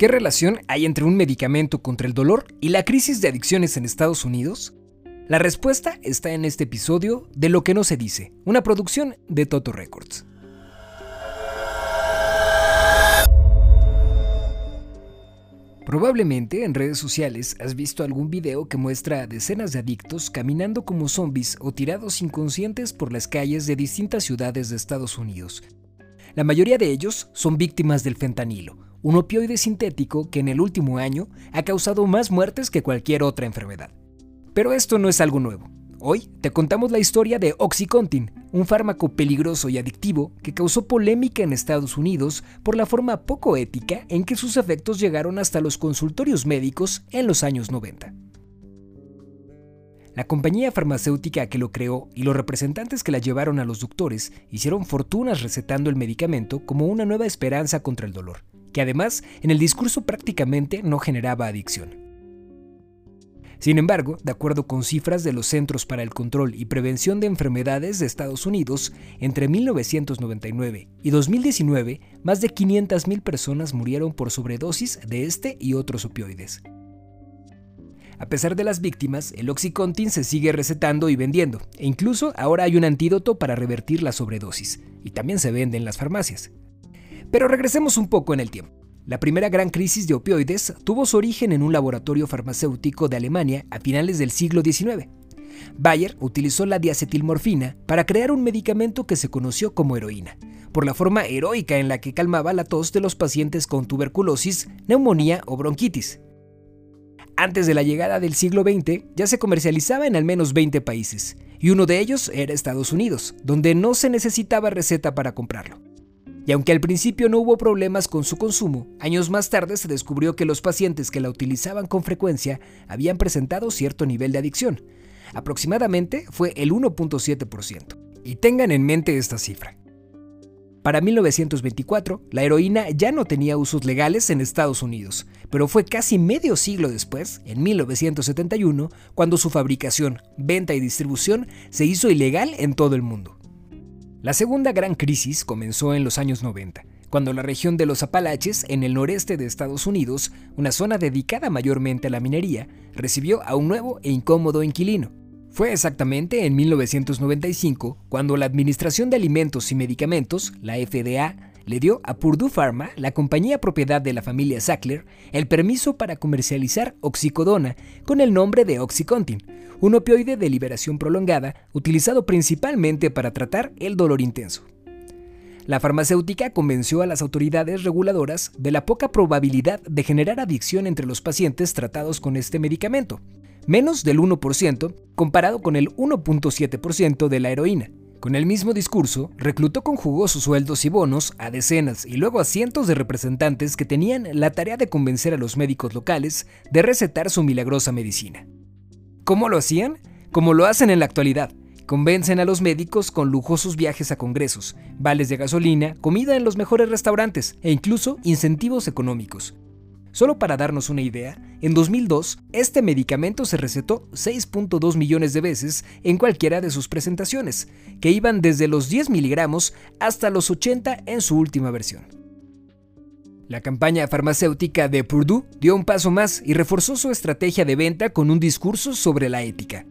¿Qué relación hay entre un medicamento contra el dolor y la crisis de adicciones en Estados Unidos? La respuesta está en este episodio de Lo que no se dice, una producción de Toto Records. Probablemente en redes sociales has visto algún video que muestra a decenas de adictos caminando como zombies o tirados inconscientes por las calles de distintas ciudades de Estados Unidos. La mayoría de ellos son víctimas del fentanilo, un opioide sintético que en el último año ha causado más muertes que cualquier otra enfermedad. Pero esto no es algo nuevo. Hoy te contamos la historia de Oxycontin, un fármaco peligroso y adictivo que causó polémica en Estados Unidos por la forma poco ética en que sus efectos llegaron hasta los consultorios médicos en los años 90. La compañía farmacéutica que lo creó y los representantes que la llevaron a los doctores hicieron fortunas recetando el medicamento como una nueva esperanza contra el dolor que además en el discurso prácticamente no generaba adicción. Sin embargo, de acuerdo con cifras de los Centros para el Control y Prevención de Enfermedades de Estados Unidos, entre 1999 y 2019, más de 500.000 personas murieron por sobredosis de este y otros opioides. A pesar de las víctimas, el Oxycontin se sigue recetando y vendiendo, e incluso ahora hay un antídoto para revertir la sobredosis, y también se vende en las farmacias. Pero regresemos un poco en el tiempo. La primera gran crisis de opioides tuvo su origen en un laboratorio farmacéutico de Alemania a finales del siglo XIX. Bayer utilizó la diacetilmorfina para crear un medicamento que se conoció como heroína, por la forma heroica en la que calmaba la tos de los pacientes con tuberculosis, neumonía o bronquitis. Antes de la llegada del siglo XX ya se comercializaba en al menos 20 países, y uno de ellos era Estados Unidos, donde no se necesitaba receta para comprarlo. Y aunque al principio no hubo problemas con su consumo, años más tarde se descubrió que los pacientes que la utilizaban con frecuencia habían presentado cierto nivel de adicción. Aproximadamente fue el 1.7%. Y tengan en mente esta cifra. Para 1924, la heroína ya no tenía usos legales en Estados Unidos, pero fue casi medio siglo después, en 1971, cuando su fabricación, venta y distribución se hizo ilegal en todo el mundo. La segunda gran crisis comenzó en los años 90, cuando la región de los Apalaches, en el noreste de Estados Unidos, una zona dedicada mayormente a la minería, recibió a un nuevo e incómodo inquilino. Fue exactamente en 1995 cuando la Administración de Alimentos y Medicamentos, la FDA, le dio a Purdue Pharma, la compañía propiedad de la familia Sackler, el permiso para comercializar oxicodona con el nombre de Oxycontin, un opioide de liberación prolongada utilizado principalmente para tratar el dolor intenso. La farmacéutica convenció a las autoridades reguladoras de la poca probabilidad de generar adicción entre los pacientes tratados con este medicamento, menos del 1% comparado con el 1.7% de la heroína. Con el mismo discurso, reclutó con jugosos sueldos y bonos a decenas y luego a cientos de representantes que tenían la tarea de convencer a los médicos locales de recetar su milagrosa medicina. ¿Cómo lo hacían? Como lo hacen en la actualidad. Convencen a los médicos con lujosos viajes a congresos, vales de gasolina, comida en los mejores restaurantes e incluso incentivos económicos. Solo para darnos una idea, en 2002 este medicamento se recetó 6.2 millones de veces en cualquiera de sus presentaciones, que iban desde los 10 miligramos hasta los 80 en su última versión. La campaña farmacéutica de Purdue dio un paso más y reforzó su estrategia de venta con un discurso sobre la ética.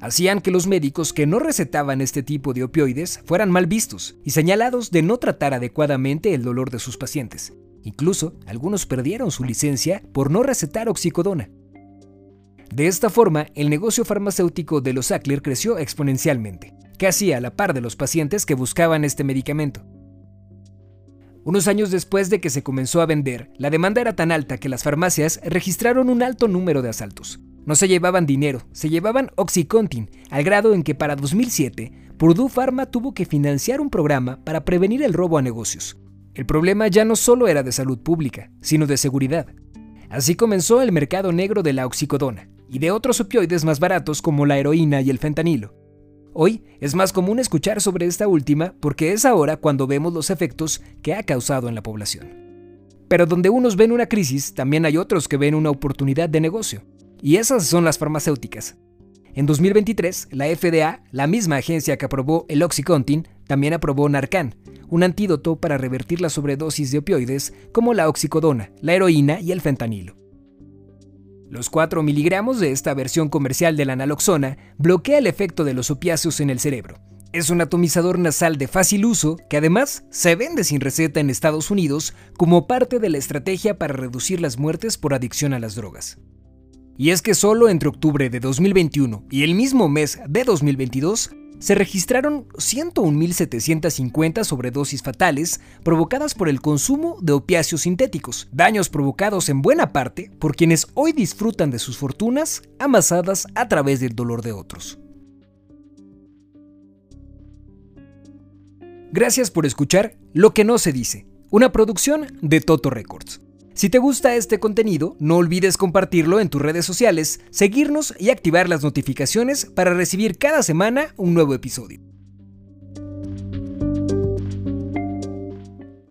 Hacían que los médicos que no recetaban este tipo de opioides fueran mal vistos y señalados de no tratar adecuadamente el dolor de sus pacientes. Incluso algunos perdieron su licencia por no recetar oxicodona. De esta forma, el negocio farmacéutico de los Sackler creció exponencialmente, casi a la par de los pacientes que buscaban este medicamento. Unos años después de que se comenzó a vender, la demanda era tan alta que las farmacias registraron un alto número de asaltos. No se llevaban dinero, se llevaban Oxycontin, al grado en que para 2007, Purdue Pharma tuvo que financiar un programa para prevenir el robo a negocios. El problema ya no solo era de salud pública, sino de seguridad. Así comenzó el mercado negro de la oxicodona y de otros opioides más baratos como la heroína y el fentanilo. Hoy es más común escuchar sobre esta última porque es ahora cuando vemos los efectos que ha causado en la población. Pero donde unos ven una crisis, también hay otros que ven una oportunidad de negocio. Y esas son las farmacéuticas. En 2023, la FDA, la misma agencia que aprobó el Oxycontin, también aprobó Narcan, un antídoto para revertir la sobredosis de opioides como la oxicodona, la heroína y el fentanilo. Los 4 miligramos de esta versión comercial de la naloxona bloquea el efecto de los opiáceos en el cerebro. Es un atomizador nasal de fácil uso que además se vende sin receta en Estados Unidos como parte de la estrategia para reducir las muertes por adicción a las drogas. Y es que solo entre octubre de 2021 y el mismo mes de 2022 se registraron 101.750 sobredosis fatales provocadas por el consumo de opiáceos sintéticos, daños provocados en buena parte por quienes hoy disfrutan de sus fortunas amasadas a través del dolor de otros. Gracias por escuchar Lo que no se dice, una producción de Toto Records. Si te gusta este contenido, no olvides compartirlo en tus redes sociales, seguirnos y activar las notificaciones para recibir cada semana un nuevo episodio.